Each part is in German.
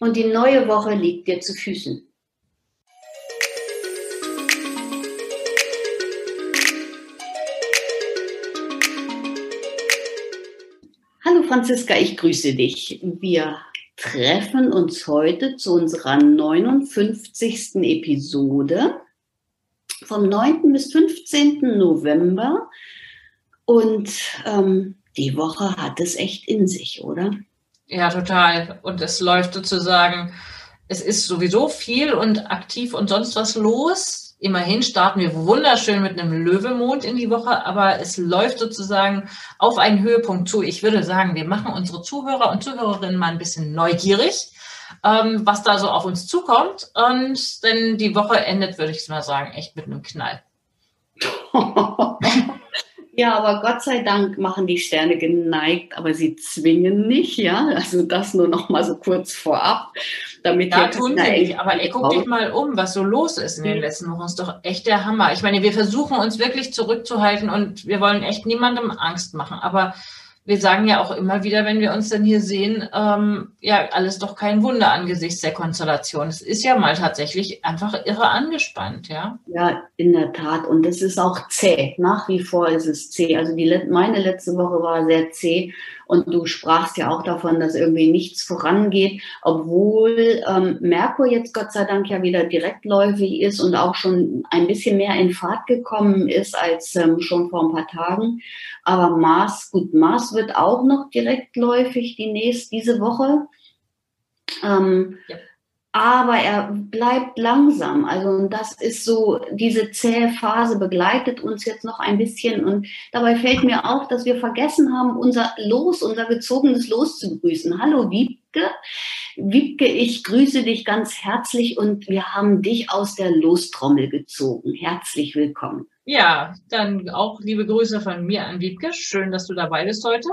Und die neue Woche liegt dir zu Füßen. Hallo Franziska, ich grüße dich. Wir treffen uns heute zu unserer 59. Episode vom 9. bis 15. November. Und ähm, die Woche hat es echt in sich, oder? Ja, total. Und es läuft sozusagen, es ist sowieso viel und aktiv und sonst was los. Immerhin starten wir wunderschön mit einem Löwemond in die Woche, aber es läuft sozusagen auf einen Höhepunkt zu. Ich würde sagen, wir machen unsere Zuhörer und Zuhörerinnen mal ein bisschen neugierig, ähm, was da so auf uns zukommt. Und denn die Woche endet, würde ich mal sagen, echt mit einem Knall. Ja, aber Gott sei Dank machen die Sterne geneigt, aber sie zwingen nicht, ja. Also das nur noch mal so kurz vorab, damit ja, tun sie nicht. Aber ey, guck dich mal um, was so los ist in den letzten Wochen. Ist doch echt der Hammer. Ich meine, wir versuchen uns wirklich zurückzuhalten und wir wollen echt niemandem Angst machen. Aber wir sagen ja auch immer wieder, wenn wir uns dann hier sehen, ähm, ja, alles doch kein Wunder angesichts der Konstellation. Es ist ja mal tatsächlich einfach irre angespannt, ja. Ja, in der Tat. Und es ist auch zäh. Nach wie vor ist es zäh. Also die, meine letzte Woche war sehr zäh. Und du sprachst ja auch davon, dass irgendwie nichts vorangeht, obwohl ähm, Merkur jetzt Gott sei Dank ja wieder direktläufig ist und auch schon ein bisschen mehr in Fahrt gekommen ist als ähm, schon vor ein paar Tagen. Aber Mars, gut, Mars wird auch noch direktläufig die nächste, diese Woche. Ähm, ja aber er bleibt langsam. Also das ist so, diese zähe Phase begleitet uns jetzt noch ein bisschen und dabei fällt mir auf, dass wir vergessen haben, unser Los, unser gezogenes Los zu begrüßen. Hallo Wiebke. Wiebke, ich grüße dich ganz herzlich und wir haben dich aus der Lostrommel gezogen. Herzlich willkommen. Ja, dann auch liebe Grüße von mir an Wiebke. Schön, dass du dabei bist heute.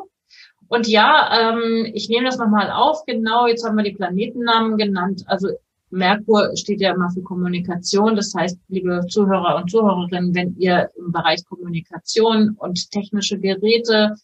Und ja, ähm, ich nehme das nochmal auf. Genau, jetzt haben wir die Planetennamen genannt. Also Merkur steht ja immer für Kommunikation. Das heißt, liebe Zuhörer und Zuhörerinnen, wenn ihr im Bereich Kommunikation und technische Geräte,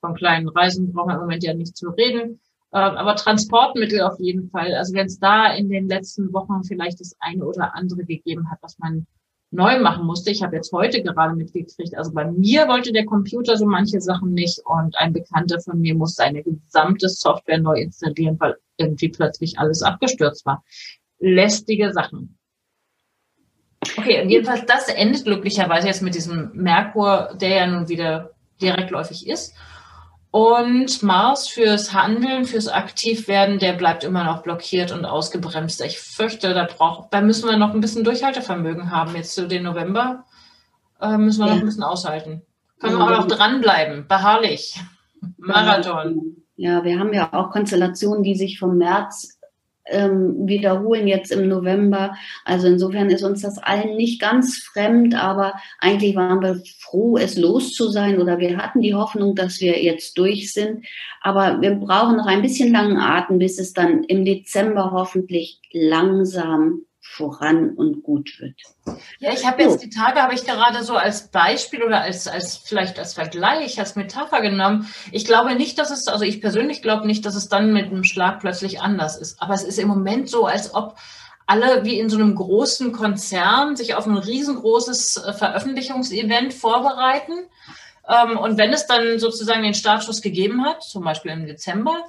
von kleinen Reisen brauchen wir im Moment ja nicht zu reden, äh, aber Transportmittel auf jeden Fall. Also wenn es da in den letzten Wochen vielleicht das eine oder andere gegeben hat, was man neu machen musste. Ich habe jetzt heute gerade mitgekriegt, also bei mir wollte der Computer so manche Sachen nicht und ein Bekannter von mir musste eine gesamte Software neu installieren, weil irgendwie plötzlich alles abgestürzt war. Lästige Sachen. Okay, jedenfalls das endet glücklicherweise jetzt mit diesem Merkur, der ja nun wieder direktläufig ist. Und Mars fürs Handeln, fürs Aktivwerden, der bleibt immer noch blockiert und ausgebremst. Ich fürchte, da braucht, da müssen wir noch ein bisschen Durchhaltevermögen haben. Jetzt zu den November äh, müssen wir ja. noch ein bisschen aushalten. Können wir auch noch dranbleiben, beharrlich. Marathon. Ja, wir haben ja auch Konstellationen, die sich vom März ähm, wiederholen jetzt im November. Also insofern ist uns das allen nicht ganz fremd, aber eigentlich waren wir froh, es los zu sein oder wir hatten die Hoffnung, dass wir jetzt durch sind. Aber wir brauchen noch ein bisschen langen Atem, bis es dann im Dezember hoffentlich langsam voran und gut wird. Ja, ich habe jetzt die Tage, habe ich gerade so als Beispiel oder als, als vielleicht als Vergleich, als Metapher genommen. Ich glaube nicht, dass es, also ich persönlich glaube nicht, dass es dann mit einem Schlag plötzlich anders ist. Aber es ist im Moment so, als ob alle wie in so einem großen Konzern sich auf ein riesengroßes äh, Veröffentlichungsevent vorbereiten. Ähm, und wenn es dann sozusagen den Startschuss gegeben hat, zum Beispiel im Dezember,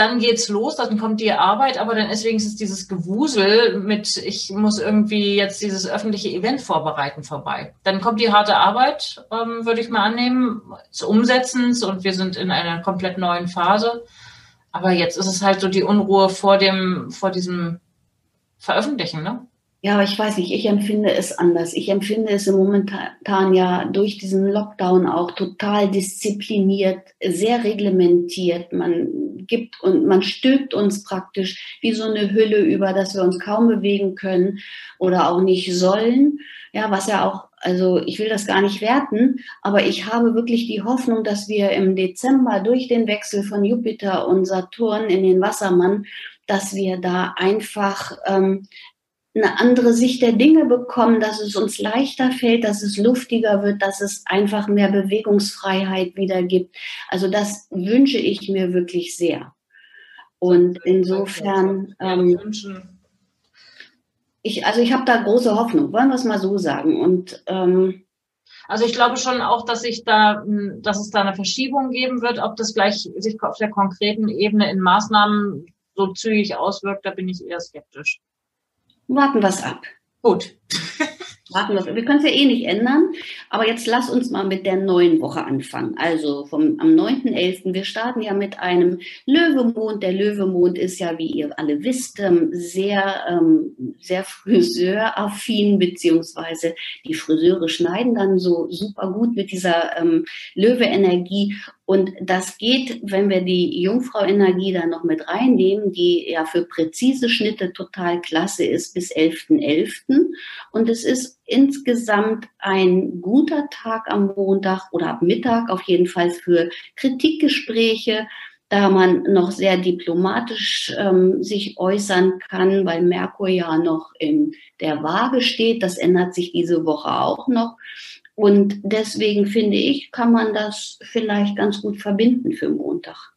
dann geht's los, dann kommt die Arbeit, aber dann ist wenigstens dieses Gewusel mit, ich muss irgendwie jetzt dieses öffentliche Event vorbereiten vorbei. Dann kommt die harte Arbeit, ähm, würde ich mal annehmen, des Umsetzens und wir sind in einer komplett neuen Phase. Aber jetzt ist es halt so die Unruhe vor dem, vor diesem Veröffentlichen, ne? Ja, aber ich weiß nicht, ich empfinde es anders. Ich empfinde es im momentan ja durch diesen Lockdown auch total diszipliniert, sehr reglementiert. Man gibt und man stülpt uns praktisch wie so eine Hülle über, dass wir uns kaum bewegen können oder auch nicht sollen. Ja, was ja auch, also ich will das gar nicht werten, aber ich habe wirklich die Hoffnung, dass wir im Dezember durch den Wechsel von Jupiter und Saturn in den Wassermann, dass wir da einfach ähm, eine andere Sicht der Dinge bekommen, dass es uns leichter fällt, dass es luftiger wird, dass es einfach mehr Bewegungsfreiheit wieder gibt. Also das wünsche ich mir wirklich sehr. Und insofern, ähm, ich, also ich habe da große Hoffnung, wollen wir es mal so sagen. Und ähm, also ich glaube schon auch, dass sich da, dass es da eine Verschiebung geben wird, ob das gleich sich auf der konkreten Ebene in Maßnahmen so zügig auswirkt, da bin ich eher skeptisch. Warten wir es ab. Gut. Warten wir, wir können es ja eh nicht ändern, aber jetzt lass uns mal mit der neuen Woche anfangen. Also vom, am 9.11. Wir starten ja mit einem Löwemond. Der Löwemond ist ja, wie ihr alle wisst, ähm, sehr, ähm, sehr friseuraffin, beziehungsweise die Friseure schneiden dann so super gut mit dieser ähm, Löwe-Energie. Und das geht, wenn wir die Jungfrau-Energie da noch mit reinnehmen, die ja für präzise Schnitte total klasse ist, bis 11.11. .11. Und es ist insgesamt ein guter Tag am Montag oder ab Mittag auf jeden Fall für Kritikgespräche, da man noch sehr diplomatisch ähm, sich äußern kann, weil Merkur ja noch in der Waage steht. Das ändert sich diese Woche auch noch. Und deswegen finde ich, kann man das vielleicht ganz gut verbinden für Montag.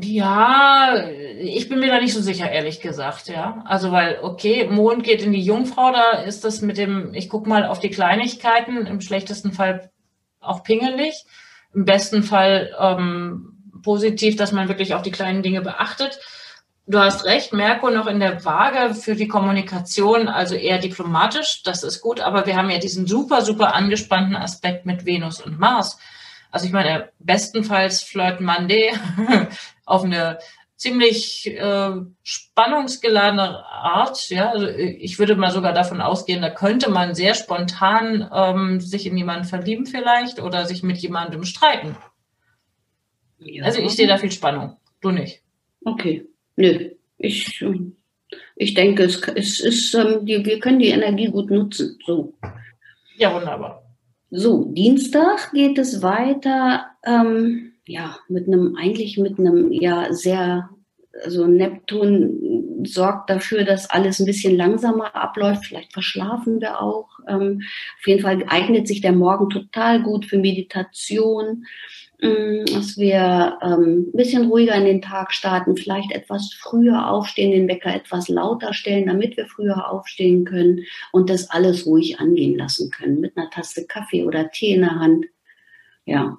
Ja, ich bin mir da nicht so sicher, ehrlich gesagt, ja. Also weil, okay, Mond geht in die Jungfrau, da ist das mit dem, ich gucke mal auf die Kleinigkeiten, im schlechtesten Fall auch pingelig, im besten Fall ähm, positiv, dass man wirklich auch die kleinen Dinge beachtet. Du hast recht, Merkur noch in der Waage für die Kommunikation, also eher diplomatisch, das ist gut, aber wir haben ja diesen super, super angespannten Aspekt mit Venus und Mars. Also ich meine, bestenfalls Flirt Monday auf eine ziemlich äh, spannungsgeladene Art. Ja, also ich würde mal sogar davon ausgehen, da könnte man sehr spontan ähm, sich in jemanden verlieben vielleicht oder sich mit jemandem streiten. Ja. Also ich sehe da viel Spannung. Du nicht. Okay. Nö, ich, ich denke, es, es ist, ähm, die, wir können die Energie gut nutzen. So. Ja, wunderbar. So, Dienstag geht es weiter, ähm, ja, mit einem, eigentlich mit einem, ja, sehr, also Neptun sorgt dafür, dass alles ein bisschen langsamer abläuft. Vielleicht verschlafen wir auch. Ähm, auf jeden Fall eignet sich der Morgen total gut für Meditation. Mm, dass wir ähm, ein bisschen ruhiger in den Tag starten, vielleicht etwas früher aufstehen, den Wecker etwas lauter stellen, damit wir früher aufstehen können und das alles ruhig angehen lassen können mit einer Tasse Kaffee oder Tee in der Hand. Ja.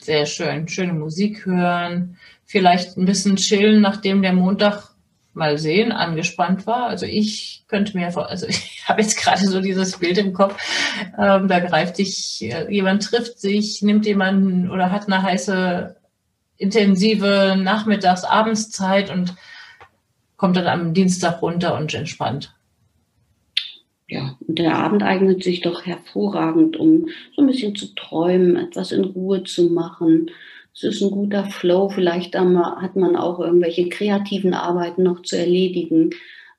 Sehr schön. Schöne Musik hören, vielleicht ein bisschen chillen, nachdem der Montag mal sehen, angespannt war. Also ich könnte mir, also ich habe jetzt gerade so dieses Bild im Kopf, ähm, da greift sich, äh, jemand trifft sich, nimmt jemanden oder hat eine heiße, intensive Nachmittags-, Abendszeit und kommt dann am Dienstag runter und entspannt. Ja, und der Abend eignet sich doch hervorragend, um so ein bisschen zu träumen, etwas in Ruhe zu machen, es ist ein guter Flow. Vielleicht hat man auch irgendwelche kreativen Arbeiten noch zu erledigen.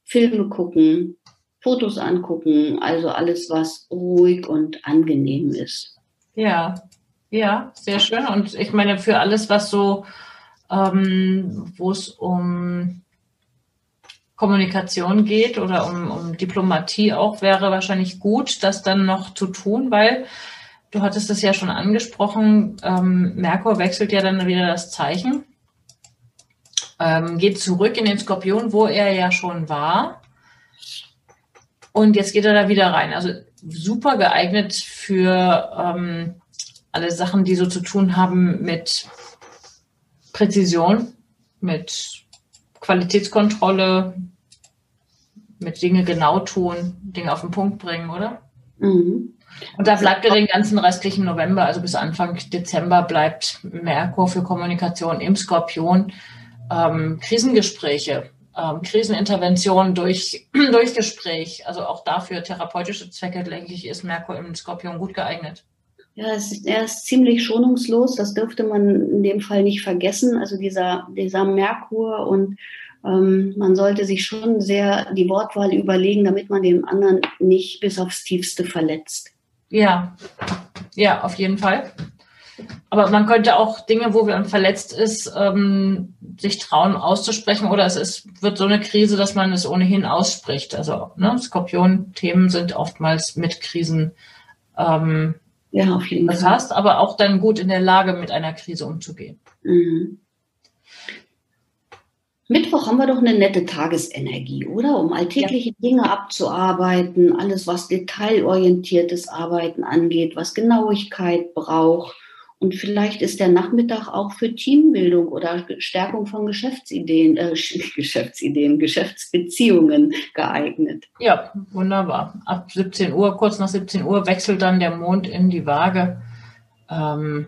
Filme gucken, Fotos angucken, also alles, was ruhig und angenehm ist. Ja, ja, sehr schön. Und ich meine, für alles, was so, ähm, wo es um Kommunikation geht oder um, um Diplomatie auch, wäre wahrscheinlich gut, das dann noch zu tun, weil Du hattest es ja schon angesprochen, ähm, Merkur wechselt ja dann wieder das Zeichen, ähm, geht zurück in den Skorpion, wo er ja schon war. Und jetzt geht er da wieder rein. Also super geeignet für ähm, alle Sachen, die so zu tun haben mit Präzision, mit Qualitätskontrolle, mit Dinge genau tun, Dinge auf den Punkt bringen, oder? Mhm. Und da bleibt er den ganzen restlichen November, also bis Anfang Dezember bleibt Merkur für Kommunikation im Skorpion. Ähm, Krisengespräche, ähm, Krisenintervention durch, durch Gespräch. Also auch dafür therapeutische Zwecke, denke ich, ist Merkur im Skorpion gut geeignet. Ja, ist, er ist ziemlich schonungslos, das dürfte man in dem Fall nicht vergessen. Also dieser, dieser Merkur und ähm, man sollte sich schon sehr die Wortwahl überlegen, damit man den anderen nicht bis aufs Tiefste verletzt. Ja, ja, auf jeden Fall. Aber man könnte auch Dinge, wo man verletzt ist, ähm, sich trauen auszusprechen oder es ist, wird so eine Krise, dass man es ohnehin ausspricht. Also ne, Skorpion-Themen sind oftmals mit Krisen ähm, ja, auf jeden Fall. hast, aber auch dann gut in der Lage, mit einer Krise umzugehen. Mhm. Mittwoch haben wir doch eine nette Tagesenergie, oder? Um alltägliche ja. Dinge abzuarbeiten, alles, was detailorientiertes Arbeiten angeht, was Genauigkeit braucht. Und vielleicht ist der Nachmittag auch für Teambildung oder Stärkung von Geschäftsideen, äh, Geschäftsideen, Geschäftsbeziehungen geeignet. Ja, wunderbar. Ab 17 Uhr, kurz nach 17 Uhr wechselt dann der Mond in die Waage. Ähm,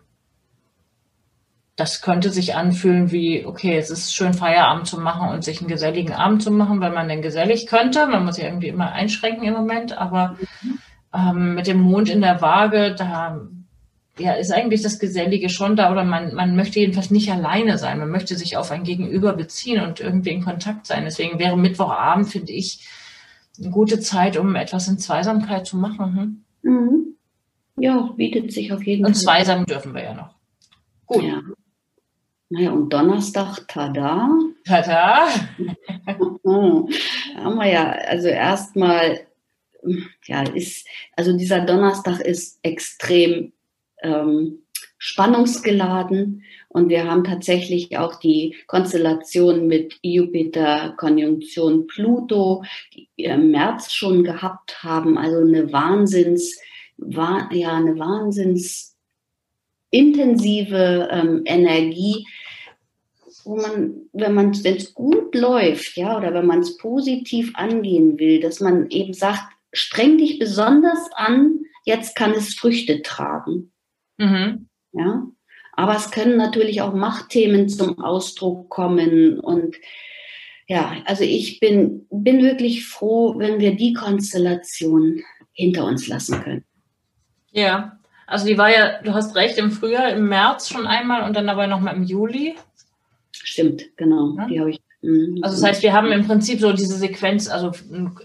das könnte sich anfühlen wie, okay, es ist schön Feierabend zu machen und sich einen geselligen Abend zu machen, weil man denn gesellig könnte. Man muss ja irgendwie immer einschränken im Moment, aber mhm. ähm, mit dem Mond in der Waage, da ja, ist eigentlich das Gesellige schon da oder man, man möchte jedenfalls nicht alleine sein. Man möchte sich auf ein Gegenüber beziehen und irgendwie in Kontakt sein. Deswegen wäre Mittwochabend, finde ich, eine gute Zeit, um etwas in Zweisamkeit zu machen. Hm? Mhm. Ja, bietet sich auf jeden und Fall. Und zweisam dürfen wir ja noch. Gut. Ja. Naja, und Donnerstag, tada. Tada. haben wir ja, also erstmal, ja, ist, also dieser Donnerstag ist extrem ähm, spannungsgeladen. Und wir haben tatsächlich auch die Konstellation mit Jupiter, Konjunktion Pluto, die wir im März schon gehabt haben. Also eine Wahnsinns, war, ja, eine Wahnsinns intensive ähm, Energie, wo man, wenn man, wenn es gut läuft, ja, oder wenn man es positiv angehen will, dass man eben sagt, streng dich besonders an, jetzt kann es Früchte tragen. Mhm. Ja, aber es können natürlich auch Machtthemen zum Ausdruck kommen und ja, also ich bin, bin wirklich froh, wenn wir die Konstellation hinter uns lassen können. Ja, also die war ja, du hast recht, im Frühjahr, im März schon einmal und dann aber nochmal im Juli. Stimmt, genau. Ja? Die habe ich Mhm. Also das heißt, wir haben im Prinzip so diese Sequenz, also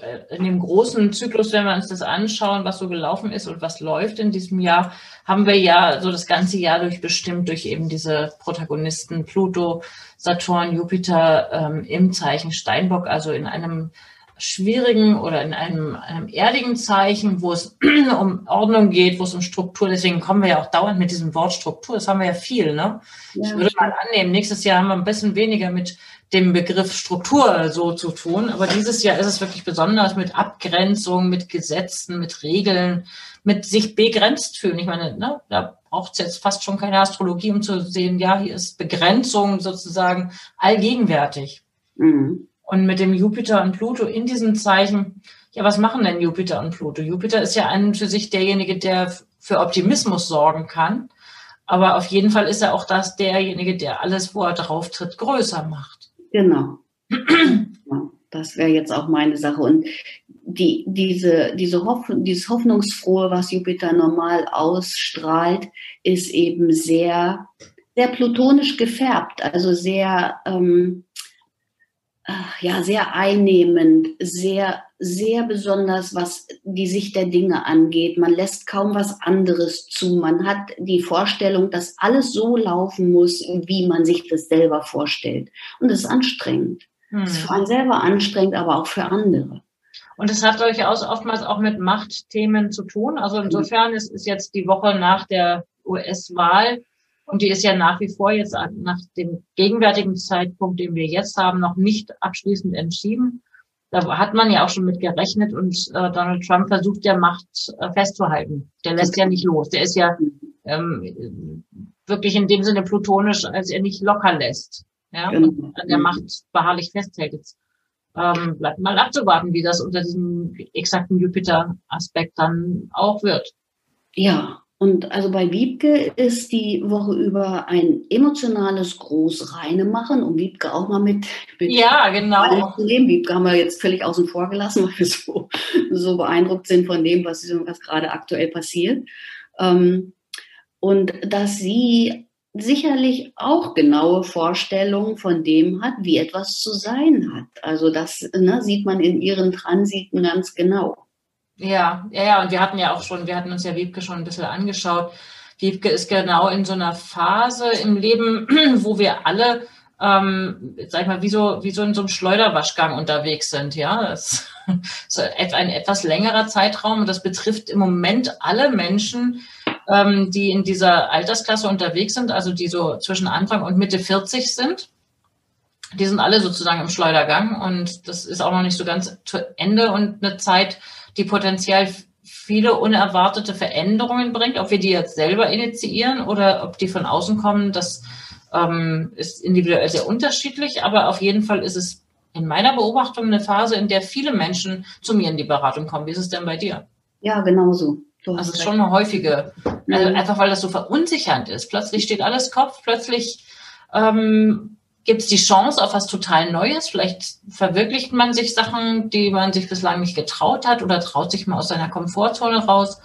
äh, in dem großen Zyklus, wenn wir uns das anschauen, was so gelaufen ist und was läuft in diesem Jahr, haben wir ja so das ganze Jahr durch bestimmt durch eben diese Protagonisten Pluto, Saturn, Jupiter ähm, im Zeichen Steinbock, also in einem schwierigen oder in einem, einem erdigen Zeichen, wo es um Ordnung geht, wo es um Struktur, deswegen kommen wir ja auch dauernd mit diesem Wort Struktur, das haben wir ja viel, ne? Ja, ich würde mal annehmen, nächstes Jahr haben wir ein bisschen weniger mit dem Begriff Struktur so zu tun. Aber dieses Jahr ist es wirklich besonders mit Abgrenzung, mit Gesetzen, mit Regeln, mit sich begrenzt fühlen. Ich meine, ne, da braucht es jetzt fast schon keine Astrologie, um zu sehen, ja, hier ist Begrenzung sozusagen allgegenwärtig. Mhm. Und mit dem Jupiter und Pluto in diesem Zeichen, ja, was machen denn Jupiter und Pluto? Jupiter ist ja an für sich derjenige, der für Optimismus sorgen kann. Aber auf jeden Fall ist er auch das derjenige, der alles, wo er drauf tritt, größer macht. Genau. das wäre jetzt auch meine Sache. Und die, diese, diese Hoff, dieses Hoffnungsfrohe, was Jupiter normal ausstrahlt, ist eben sehr, sehr plutonisch gefärbt, also sehr, ähm, ja, sehr einnehmend, sehr, sehr besonders, was die Sicht der Dinge angeht. Man lässt kaum was anderes zu. Man hat die Vorstellung, dass alles so laufen muss, wie man sich das selber vorstellt. Und das ist anstrengend. Hm. Das ist für einen selber anstrengend, aber auch für andere. Und es hat durchaus oftmals auch mit Machtthemen zu tun. Also insofern ist, ist jetzt die Woche nach der US-Wahl und die ist ja nach wie vor jetzt nach dem gegenwärtigen Zeitpunkt, den wir jetzt haben, noch nicht abschließend entschieden. Da hat man ja auch schon mit gerechnet und äh, Donald Trump versucht ja Macht äh, festzuhalten. Der lässt ja nicht los. Der ist ja ähm, wirklich in dem Sinne plutonisch, als er nicht locker lässt. Ja, genau. an der Macht beharrlich festhält. Jetzt ähm, bleibt mal abzuwarten, wie das unter diesem exakten Jupiter-Aspekt dann auch wird. Ja, Und also bei Wiebke ist die Woche über ein emotionales Großreine-Machen, um Wiebke auch mal mit, mit ja, genau. nehmen. Wiebke haben wir jetzt völlig außen vor gelassen, weil wir so, so beeindruckt sind von dem, was, was gerade aktuell passiert. Ähm, und dass sie sicherlich auch genaue Vorstellungen von dem hat, wie etwas zu sein hat. Also das ne, sieht man in ihren Transiten ganz genau. Ja, ja, ja, und wir hatten ja auch schon, wir hatten uns ja Wiebke schon ein bisschen angeschaut. Wiebke ist genau in so einer Phase im Leben, wo wir alle, ähm, sag ich mal, wie so, wie so in so einem Schleuderwaschgang unterwegs sind, ja. Das ist ein etwas längerer Zeitraum und das betrifft im Moment alle Menschen, ähm, die in dieser Altersklasse unterwegs sind, also die so zwischen Anfang und Mitte 40 sind. Die sind alle sozusagen im Schleudergang und das ist auch noch nicht so ganz zu Ende und eine Zeit, die potenziell viele unerwartete Veränderungen bringt, ob wir die jetzt selber initiieren oder ob die von außen kommen, das ähm, ist individuell sehr unterschiedlich, aber auf jeden Fall ist es in meiner Beobachtung eine Phase, in der viele Menschen zu mir in die Beratung kommen. Wie ist es denn bei dir? Ja, genauso. Du also es ist schon eine häufige, also einfach weil das so verunsichernd ist. Plötzlich steht alles Kopf, plötzlich ähm, gibt es die Chance auf was total Neues. Vielleicht verwirklicht man sich Sachen, die man sich bislang nicht getraut hat oder traut sich mal aus seiner Komfortzone raus.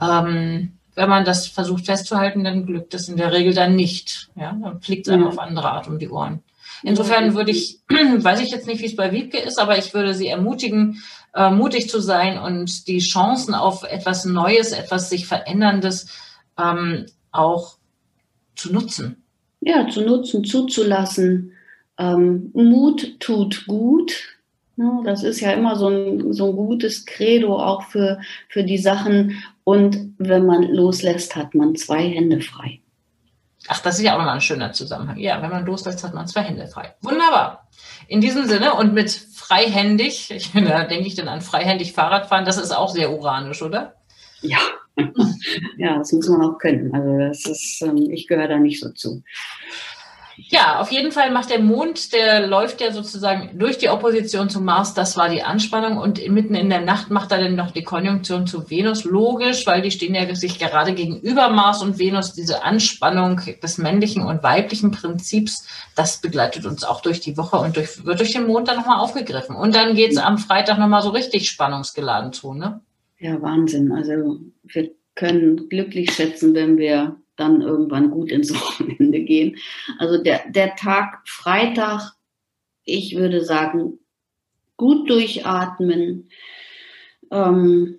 Ähm, wenn man das versucht festzuhalten, dann glückt es in der Regel dann nicht. Ja, dann fliegt es einem ja. auf andere Art um die Ohren. Insofern würde ich, weiß ich jetzt nicht, wie es bei Wiebke ist, aber ich würde sie ermutigen, äh, mutig zu sein und die Chancen auf etwas Neues, etwas sich Veränderndes ähm, auch zu nutzen ja, zu nutzen, zuzulassen. Ähm, Mut tut gut. Das ist ja immer so ein, so ein gutes Credo auch für, für die Sachen. Und wenn man loslässt, hat man zwei Hände frei. Ach, das ist ja auch mal ein schöner Zusammenhang. Ja, wenn man loslässt, hat man zwei Hände frei. Wunderbar. In diesem Sinne und mit freihändig, ich, da denke ich dann an freihändig Fahrradfahren, das ist auch sehr uranisch, oder? Ja, ja, das muss man auch können. Also das ist, ähm, ich gehöre da nicht so zu. Ja, auf jeden Fall macht der Mond, der läuft ja sozusagen durch die Opposition zum Mars, das war die Anspannung und mitten in der Nacht macht er dann noch die Konjunktion zu Venus, logisch, weil die stehen ja sich gerade gegenüber Mars und Venus, diese Anspannung des männlichen und weiblichen Prinzips, das begleitet uns auch durch die Woche und durch, wird durch den Mond dann nochmal aufgegriffen. Und dann geht's am Freitag nochmal so richtig spannungsgeladen zu, ne? Ja, Wahnsinn. Also wir können glücklich schätzen, wenn wir dann irgendwann gut ins Wochenende gehen. Also der, der Tag Freitag, ich würde sagen, gut durchatmen, ähm,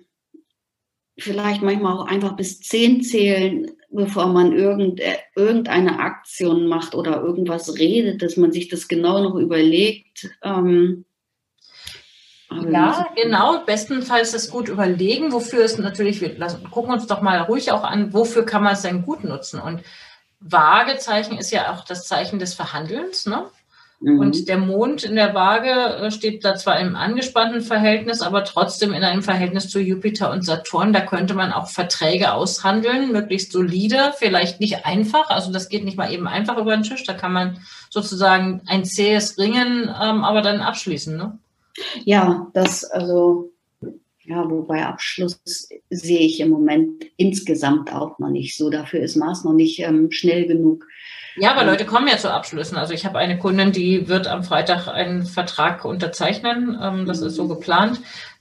vielleicht manchmal auch einfach bis zehn zählen, bevor man äh, irgendeine Aktion macht oder irgendwas redet, dass man sich das genau noch überlegt. Ähm, ja, genau. Bestenfalls das gut überlegen, wofür es natürlich, wir lassen, gucken uns doch mal ruhig auch an, wofür kann man es denn gut nutzen? Und Waagezeichen ist ja auch das Zeichen des Verhandelns, ne? Mhm. Und der Mond in der Waage äh, steht da zwar im angespannten Verhältnis, aber trotzdem in einem Verhältnis zu Jupiter und Saturn. Da könnte man auch Verträge aushandeln, möglichst solide, vielleicht nicht einfach. Also das geht nicht mal eben einfach über den Tisch. Da kann man sozusagen ein zähes Ringen, ähm, aber dann abschließen. Ne? Ja, das, also, ja, wobei Abschluss sehe ich im Moment insgesamt auch noch nicht so. Dafür ist Mars noch nicht ähm, schnell genug. Ja, aber Leute kommen ja zu Abschlüssen. Also ich habe eine Kundin, die wird am Freitag einen Vertrag unterzeichnen. Ähm, das ist so geplant.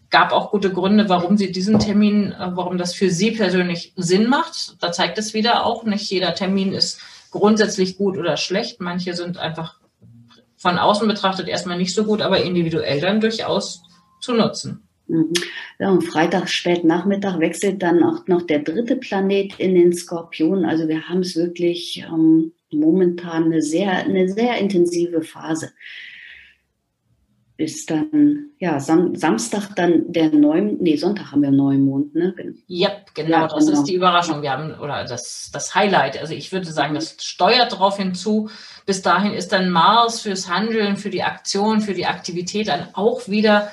Gab auch gute Gründe, warum sie diesen Termin, äh, warum das für sie persönlich Sinn macht. Da zeigt es wieder auch, nicht jeder Termin ist grundsätzlich gut oder schlecht. Manche sind einfach von außen betrachtet erstmal nicht so gut, aber individuell dann durchaus zu nutzen. Mhm. Ja, und Freitag spät Nachmittag wechselt dann auch noch der dritte Planet in den Skorpion. Also wir haben es wirklich ähm, momentan eine sehr, eine sehr intensive Phase ist dann, ja, Sam Samstag dann der Neumond, nee, Sonntag haben wir Neumond, ne? Yep, genau, ja, das genau. ist die Überraschung. Wir haben, oder das, das Highlight. Also ich würde sagen, das steuert darauf hinzu. Bis dahin ist dann Mars fürs Handeln, für die Aktion, für die Aktivität dann auch wieder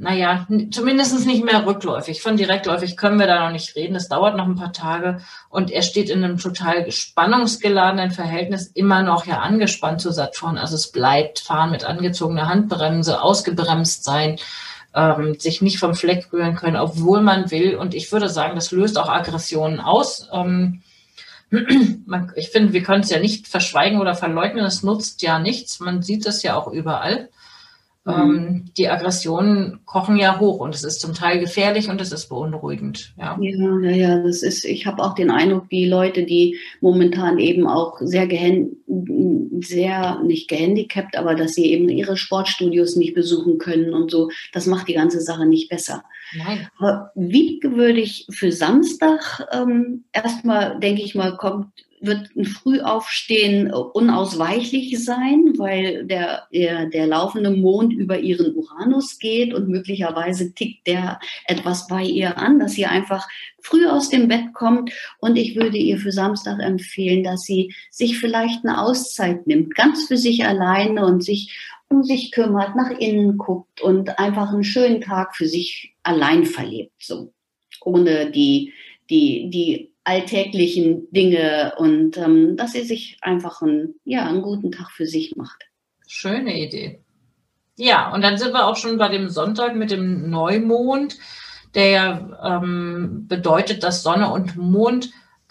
naja, zumindest nicht mehr rückläufig. Von direktläufig können wir da noch nicht reden. Es dauert noch ein paar Tage. Und er steht in einem total spannungsgeladenen Verhältnis immer noch ja angespannt zu Saturn. Also es bleibt fahren mit angezogener Handbremse, ausgebremst sein, ähm, sich nicht vom Fleck rühren können, obwohl man will. Und ich würde sagen, das löst auch Aggressionen aus. Ähm, ich finde, wir können es ja nicht verschweigen oder verleugnen. Es nutzt ja nichts. Man sieht es ja auch überall. Mhm. Ähm, die Aggressionen kochen ja hoch und es ist zum Teil gefährlich und es ist beunruhigend. Ja, ja, ja, ja das ist, ich habe auch den Eindruck, die Leute, die momentan eben auch sehr gehend, sehr nicht gehandicapt, aber dass sie eben ihre Sportstudios nicht besuchen können und so, das macht die ganze Sache nicht besser. Nein. Aber wie würde ich für Samstag ähm, erstmal, denke ich mal, kommt wird ein Frühaufstehen unausweichlich sein, weil der, der, der laufende Mond über ihren Uranus geht und möglicherweise tickt der etwas bei ihr an, dass sie einfach früh aus dem Bett kommt. Und ich würde ihr für Samstag empfehlen, dass sie sich vielleicht eine Auszeit nimmt, ganz für sich alleine und sich um sich kümmert, nach innen guckt und einfach einen schönen Tag für sich allein verlebt, so ohne die die die alltäglichen Dinge und ähm, dass sie sich einfach einen, ja, einen guten Tag für sich macht. Schöne Idee. Ja, und dann sind wir auch schon bei dem Sonntag mit dem Neumond, der ja ähm, bedeutet, dass Sonne und Mond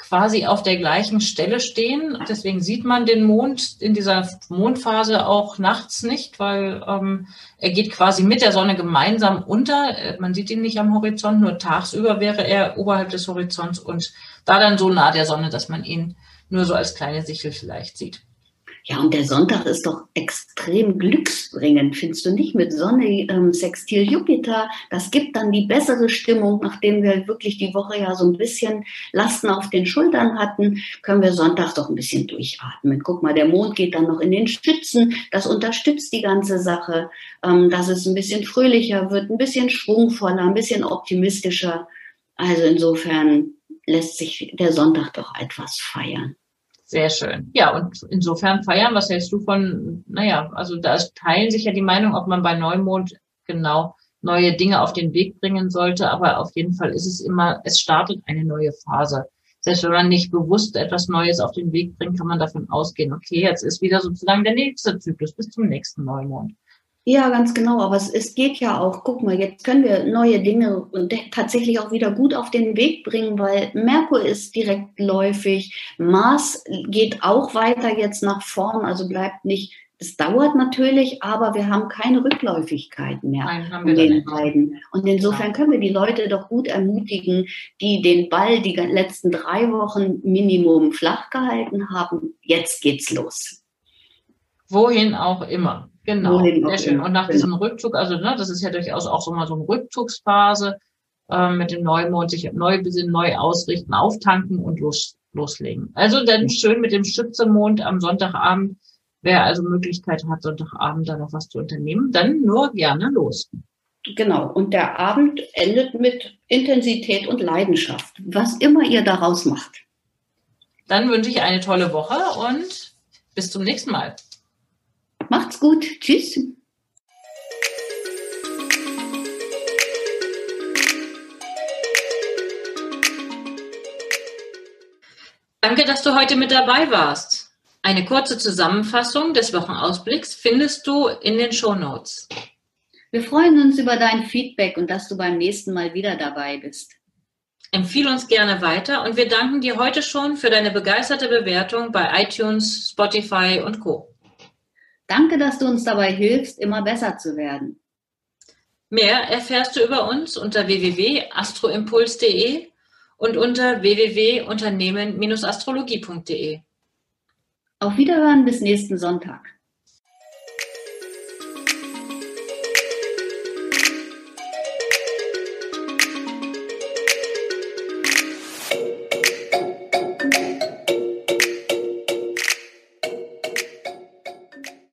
quasi auf der gleichen Stelle stehen. Deswegen sieht man den Mond in dieser Mondphase auch nachts nicht, weil ähm, er geht quasi mit der Sonne gemeinsam unter. Äh, man sieht ihn nicht am Horizont, nur tagsüber wäre er oberhalb des Horizonts und da dann so nah der Sonne, dass man ihn nur so als kleine Sichel vielleicht sieht. Ja, und der Sonntag ist doch extrem glücksbringend, findest du nicht? Mit Sonne, ähm, Sextil Jupiter, das gibt dann die bessere Stimmung, nachdem wir wirklich die Woche ja so ein bisschen Lasten auf den Schultern hatten, können wir Sonntag doch ein bisschen durchatmen. Guck mal, der Mond geht dann noch in den Stützen, das unterstützt die ganze Sache, ähm, dass es ein bisschen fröhlicher wird, ein bisschen schwungvoller, ein bisschen optimistischer. Also insofern lässt sich der Sonntag doch etwas feiern. Sehr schön. Ja, und insofern feiern, was hältst du von, naja, also da teilen sich ja die Meinung, ob man bei Neumond genau neue Dinge auf den Weg bringen sollte, aber auf jeden Fall ist es immer, es startet eine neue Phase. Selbst wenn man nicht bewusst etwas Neues auf den Weg bringt, kann man davon ausgehen, okay, jetzt ist wieder sozusagen der nächste Zyklus bis zum nächsten Neumond. Ja, ganz genau. Aber es, es geht ja auch, guck mal, jetzt können wir neue Dinge und tatsächlich auch wieder gut auf den Weg bringen, weil Merkur ist direkt läufig, Mars geht auch weiter jetzt nach vorn, also bleibt nicht es dauert natürlich, aber wir haben keine Rückläufigkeit mehr Nein, wir den beiden. Und insofern können wir die Leute doch gut ermutigen, die den Ball die letzten drei Wochen Minimum flach gehalten haben. Jetzt geht's los. Wohin auch immer. Genau, sehr schön. Und nach genau. diesem Rückzug, also ne, das ist ja durchaus auch so mal so eine Rückzugsphase äh, mit dem Neumond, sich neu besinnen, neu ausrichten, auftanken und los, loslegen. Also dann schön mit dem Schützemond am Sonntagabend. Wer also Möglichkeit hat, Sonntagabend da noch was zu unternehmen, dann nur gerne los. Genau. Und der Abend endet mit Intensität und Leidenschaft. Was immer ihr daraus macht. Dann wünsche ich eine tolle Woche und bis zum nächsten Mal. Macht's gut. Tschüss. Danke, dass du heute mit dabei warst. Eine kurze Zusammenfassung des Wochenausblicks findest du in den Show Notes. Wir freuen uns über dein Feedback und dass du beim nächsten Mal wieder dabei bist. Empfehle uns gerne weiter und wir danken dir heute schon für deine begeisterte Bewertung bei iTunes, Spotify und Co. Danke, dass du uns dabei hilfst, immer besser zu werden. Mehr erfährst du über uns unter www.astroimpuls.de und unter www.unternehmen-astrologie.de. Auf Wiederhören bis nächsten Sonntag.